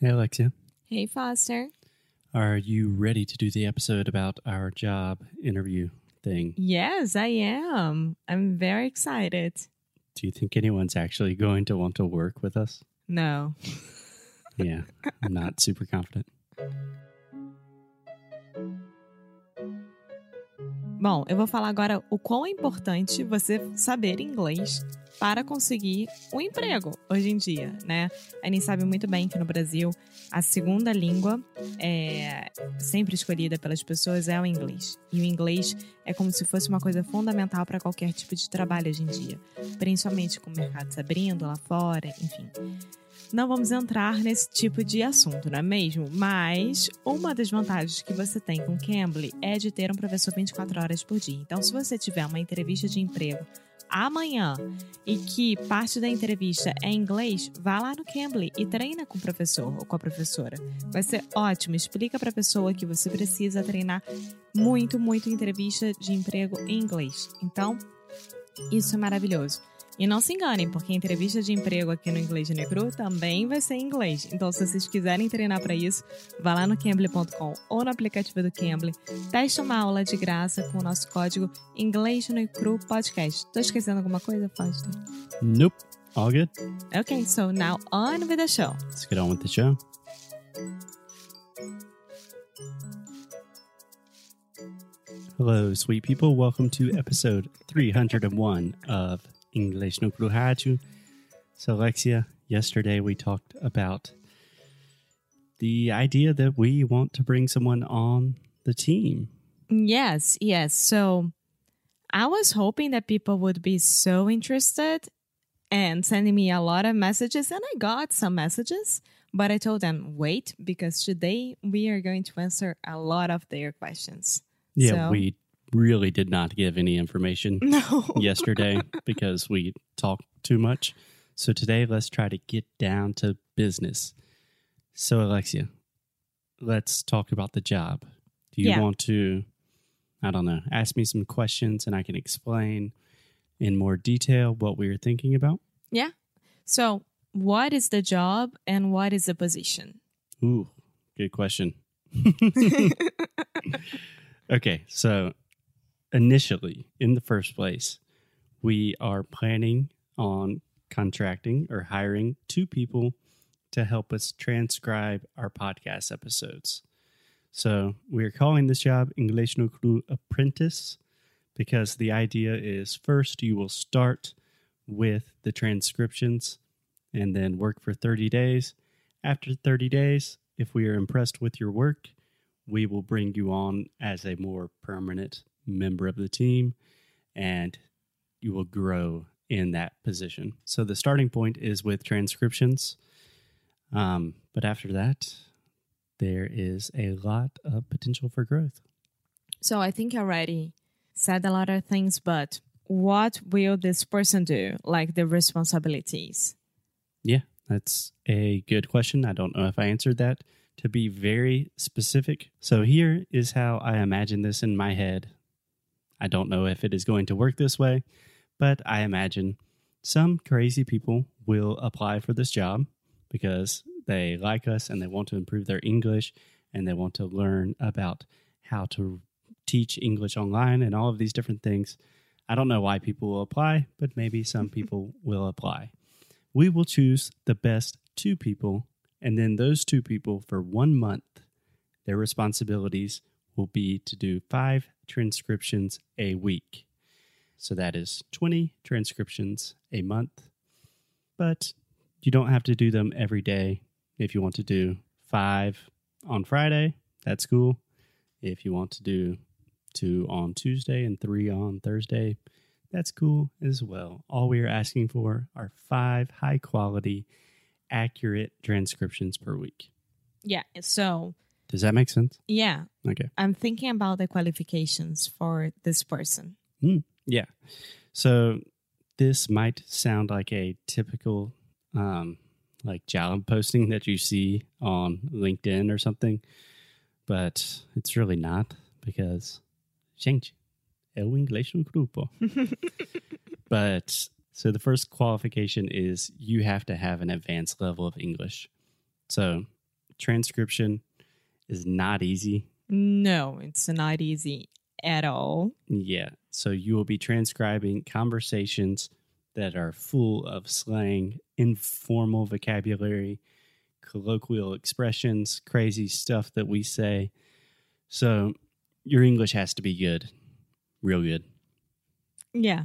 Hey, Alexia. Hey, Foster. Are you ready to do the episode about our job interview thing? Yes, I am. I'm very excited. Do you think anyone's actually going to want to work with us? No. Yeah, I'm not super confident. Bom, eu vou falar agora o quão é importante você saber inglês para conseguir um emprego hoje em dia, né? A gente sabe muito bem que no Brasil a segunda língua é sempre escolhida pelas pessoas é o inglês. E o inglês é como se fosse uma coisa fundamental para qualquer tipo de trabalho hoje em dia, principalmente com o mercado se abrindo lá fora, enfim. Não vamos entrar nesse tipo de assunto, não é mesmo? Mas uma das vantagens que você tem com Cambly é de ter um professor 24 horas por dia. Então, se você tiver uma entrevista de emprego amanhã e que parte da entrevista é em inglês, vá lá no Cambly e treina com o professor ou com a professora. Vai ser ótimo. Explica para a pessoa que você precisa treinar muito, muito entrevista de emprego em inglês. Então, isso é maravilhoso. E não se enganem, porque a entrevista de emprego aqui no Inglês de também vai ser em inglês. Então, se vocês quiserem treinar para isso, vá lá no Cambly.com ou no aplicativo do Cambly. Teste uma aula de graça com o nosso código Inglês Cru Podcast. Tô esquecendo alguma coisa, Foster? Nope. All good? Okay, so now on with the show. Let's get on with the show. Hello, sweet people. Welcome to episode 301 of English no Rádio. So, Alexia, yesterday we talked about the idea that we want to bring someone on the team. Yes, yes. So I was hoping that people would be so interested and sending me a lot of messages, and I got some messages, but I told them, wait, because today we are going to answer a lot of their questions. Yeah, So- we really did not give any information No. yesterday because we talked too much. So today, let's try to get down to business. So, Alexia, let's talk about the job. Do you Yeah. want to, I don't know, ask me some questions and I can explain in more detail what we are thinking about? Yeah. So, what is the job and what is the position? Ooh, good question. okay, so initially, in the first place, we are planning on contracting or hiring two people to help us transcribe our podcast episodes. So we are calling this job English no Cru Apprentice because the idea is first you will start with the transcriptions and then work for 30 days. After 30 days, if we are impressed with your work, we will bring you on as a more permanent member of the team and you will grow in that position. So the starting point is with transcriptions. Um, but after that, there is a lot of potential for growth. So, I think I already said a lot of things, but what will this person do? Like the responsibilities? Yeah, that's a good question. I don't know if I answered that. To be very specific, so here is how I imagine this in my head. I don't know if it is going to work this way, but I imagine some crazy people will apply for this job because they like us and they want to improve their English and they want to learn about how to teach English online and all of these different things. I don't know why people will apply, but maybe some people will apply we will choose the best two people, and then those two people for one month, their responsibilities will be to do five transcriptions a week. So that is 20 transcriptions a month. But you don't have to do them every day. If you want to do five on Friday, that's cool. If you want to do two on Tuesday and three on Thursday, that's cool as well. All we are asking for are five high quality, accurate transcriptions per week. Yeah. So, Does that make sense? yeah, Okay. I'm thinking about the qualifications for this person. Yeah. So this might sound like a typical um like job posting that you see on LinkedIn or something, but it's really not because gente, é o inglês grupo. but so the first qualification is you have to have an advanced level of English. So transcription is not easy. No, it's not easy at all. Yeah. So you will be transcribing conversations that are full of slang, informal vocabulary, colloquial expressions, crazy stuff that we say. So your English has to be good, real good. Yeah.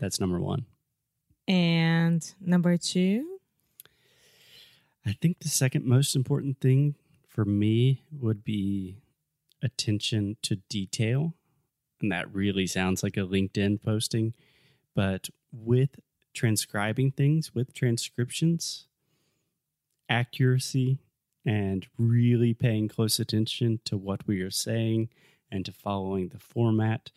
That's number one. And number two, I think the second most important thing for me would be attention to detail. And that really sounds like a LinkedIn posting. But with transcribing things, with transcriptions, accuracy and really paying close attention to what we are saying and to following the format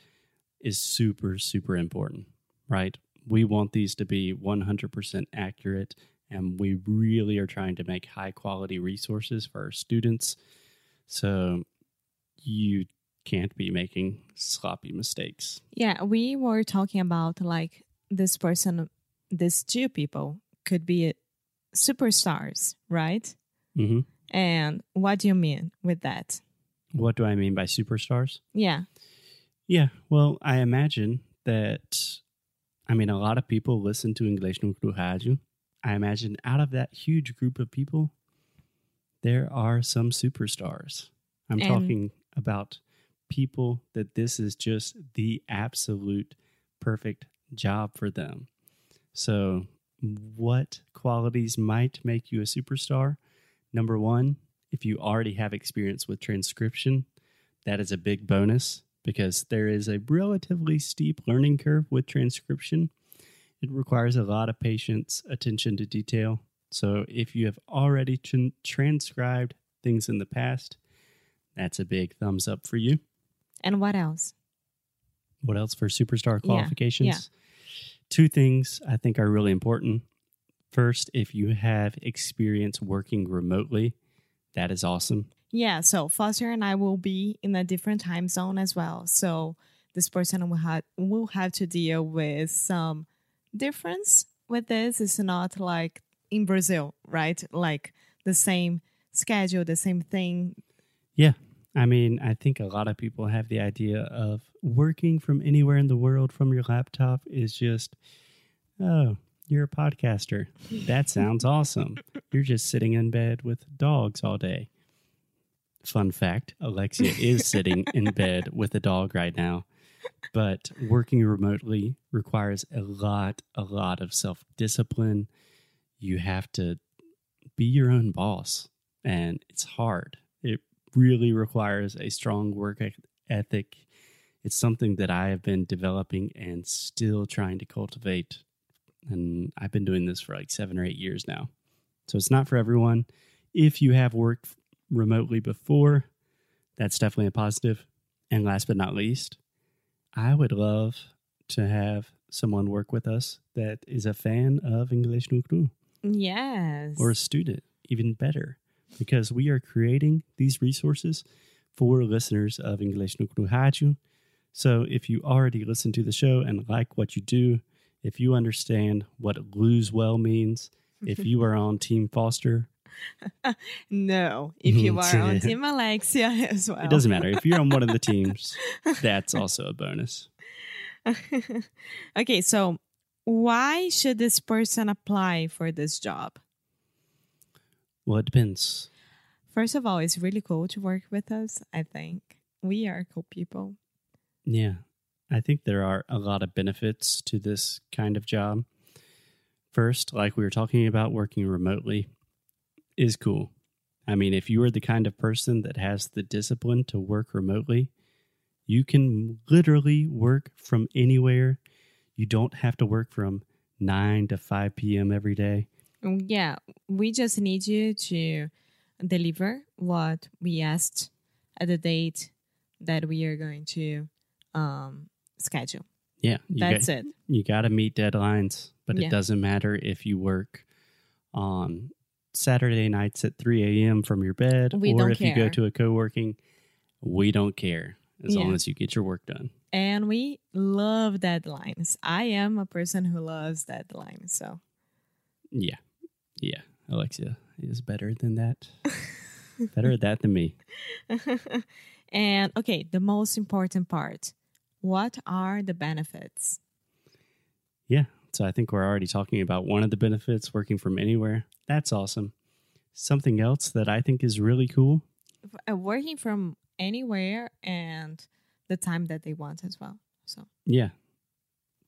is super, super important, right? We want these to be 100% accurate, and we really are trying to make high quality resources for our students. So you can't be making sloppy mistakes. yeah, we were talking about like this person, these two people could be superstars, right? Mm -hmm. And what do you mean with that? What do I mean by superstars? Yeah. Yeah, well, I imagine that, I mean, a lot of people listen to English no Rádio. I imagine out of that huge group of people, there are some superstars. I'm And- talking about people that this is just the absolute perfect job for them. So, what qualities might make you a superstar? Number one, if you already have experience with transcription, that is a big bonus because there is a relatively steep learning curve with transcription. It requires a lot of patience, attention to detail. So, if you have already tran- transcribed things in the past, that's a big thumbs up for you. And what else? What else for superstar Yeah, qualifications? yeah. Two things I think are really important. First, if you have experience working remotely, that is awesome. Yeah, so Foster and I will be in a different time zone as well. So this person will have will have to deal with some difference with this. is not like in Brazil, right? Like the same schedule, the same thing. Yeah. I mean, I think a lot of people have the idea of working from anywhere in the world from your laptop is just, oh, you're a podcaster. That sounds awesome. You're just sitting in bed with dogs all day. Fun fact Alexia is sitting in bed with a dog right now. But working remotely requires a lot, a lot of self discipline. You have to be your own boss, and it's hard. It really requires a strong work ethic. It's something that I have been developing and still trying to cultivate. And I've been doing this for like seven or eight years now. So it's not for everyone. If you have worked remotely before, that's definitely a positive. And last but not least, I would love to have someone work with us that is a fan of English no Cru Yes. or a student, even better, because we are creating these resources for listeners of English Cru Rádio. So if you already listen to the show and like what you do, if you understand what lose well means, if you are on Team Foster, no, if you are on. Team Alexia as well. it doesn't matter. If you're on one of the teams, that's also a bonus. okay, so why should this person apply for this job? Well, it depends. First of all, it's really cool to work with us. I think we are cool people. Yeah. I think there are a lot of benefits to this kind of job. First, like we were talking about, working remotely is cool. I mean, if you are the kind of person that has the discipline to work remotely, you can literally work from anywhere. You don't have to work from 9 to 5 p.m. every day. Mm, Yeah, we just need you to deliver what we asked at the date that we are going to um, schedule. Yeah. That's got, it. You got to meet deadlines, but Yeah. it doesn't matter if you work on Saturday nights at 3 a.m. from your bed We or if you go to a co working. We don't care as long as you get your work done. And we love deadlines. I am a person who loves deadlines. So Yeah. Yeah. Alexia is better than that. Better at that than me. and okay, the most important part. What are the benefits? Yeah. So I think we're already talking about one of the benefits working from anywhere. That's awesome. Something else that I think is really cool. Uh, working from anywhere and the time that they want as well. So, Yeah.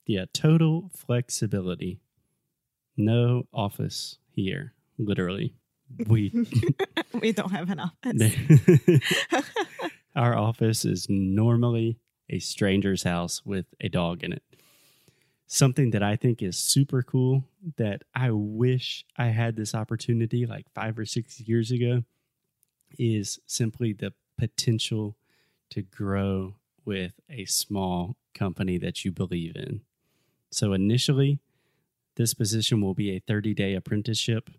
Yeah. Total flexibility. No office here, literally. We we don't have an office. our office is normally a stranger's house with a dog in it. Something that I think is super cool that I wish I had this opportunity like five or six years ago is simply the potential to grow with a small company that you believe in. So, initially, this position will be a 30 day apprenticeship.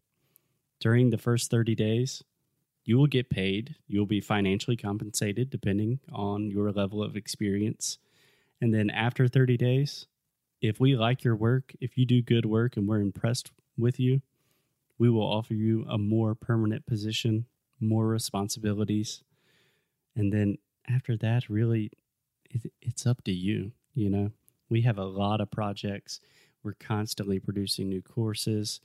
During the first 30 days, you will get paid. You'll be financially compensated depending on your level of experience. And then after 30 days, if we like your work, if you do good work and we're impressed with you, we will offer you a more permanent position, more responsibilities. And then after that, really, it, it's up to you. You know, we have a lot of projects. We're constantly producing new courses,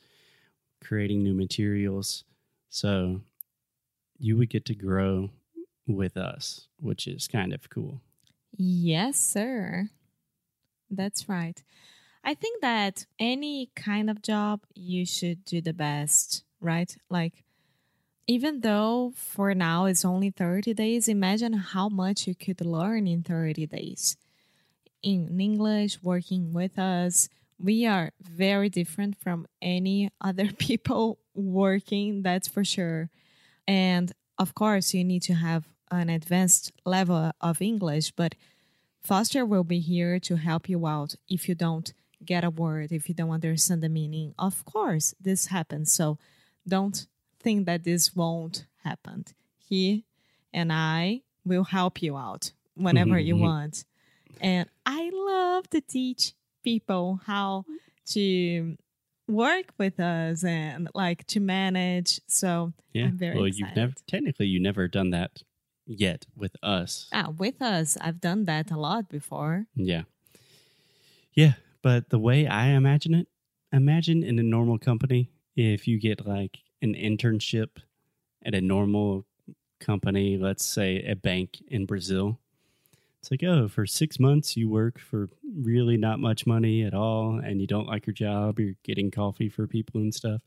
creating new materials. So you would get to grow with us, which is kind of cool. Yes, sir. That's right. I think that any kind of job, you should do the best, right? Like, even though for now it's only 30 days, imagine how much you could learn in 30 days. In English, working with us, we are very different from any other people working, that's for sure. And of course, you need to have an advanced level of English, but Foster will be here to help you out if you don't get a word, if you don't understand the meaning. Of course, this happens. So don't think that this won't happen. He and I will help you out whenever you mm-hmm. want. And I love to teach people how to work with us and like to manage. So Yeah. I'm very well, excited. you've never technically you never done that yet with us. ah, with us, I've done that a lot before. Yeah. Yeah, but the way I imagine it, imagine in a normal company if you get like an internship at a normal company, let's say a bank in Brazil. It's like, oh, for six months you work for really not much money at all and you don't like your job, you're getting coffee for people and stuff.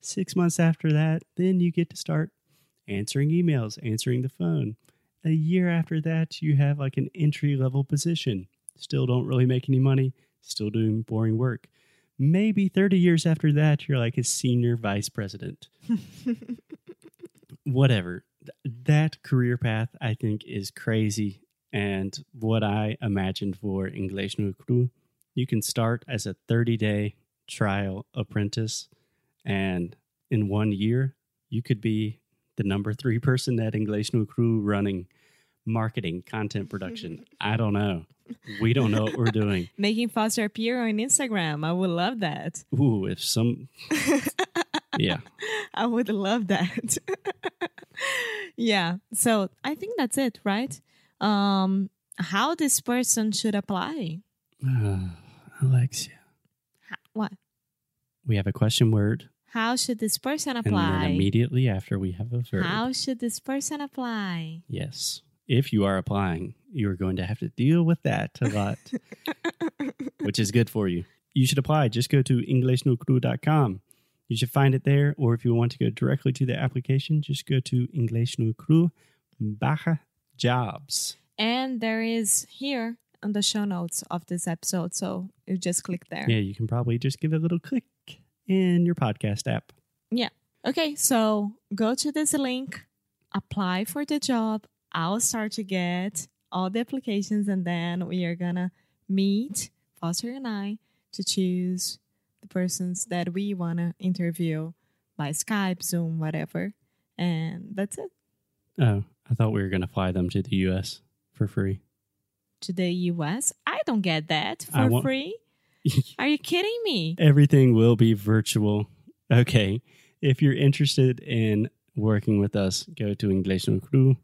Six months after that, then you get to start answering emails, answering the phone. A year after that, you have like an entry level position. Still don't really make any money, still doing boring work. Maybe 30 years after that, you're like a senior vice president. Whatever. Th- That career path, I think, is crazy. And what I imagined for English no Cru, you can start as a 30 day trial apprentice. And in one year, you could be the number three person at English no Cru running marketing, content production. I don't know. We don't know what we're doing. Making Foster appear on Instagram. I would love that. Ooh, if some. Yeah. I would love that. yeah. So I think that's it, right? Um, how this person should apply? Uh, Alexia. How, what? We have a question word. How should this person apply? And then immediately after we have a verb. How should this person apply? Yes. If you are applying, you are going to have to deal with that a lot, which is good for you. You should apply. Just go to EnglishNoCru.com. You should find it there. Or if you want to go directly to the application, just go to EnglishNoCru barra jobs. And there is here on the show notes of this episode. So you just click there. Yeah, you can probably just give it a little click in your podcast app. Yeah. Okay, so go to this link, apply for the job. I'll start to get all the applications, and then we are gonna meet Foster and I to choose the persons that we wanna interview by Skype, Zoom, whatever. And that's it. Oh, I thought we were going to fly them to the U.S. for free. To the US, I don't get that for want- free. Are you kidding me? Everything will be virtual. Okay. If you're interested in working with us, go to English no Cru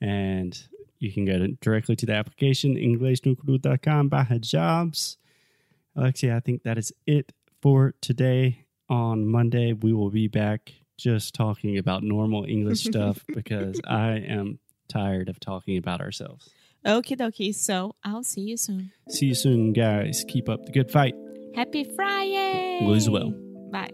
and you can go to, directly to the application, englishnocru.com by jobs. Alexia, I think that is it for today. On Monday, we will be back just talking about normal English stuff because I am tired of talking about ourselves. Okie dokie. So I'll see you soon. See you soon, guys. Keep up the good fight. Happy Friday. As well. Bye.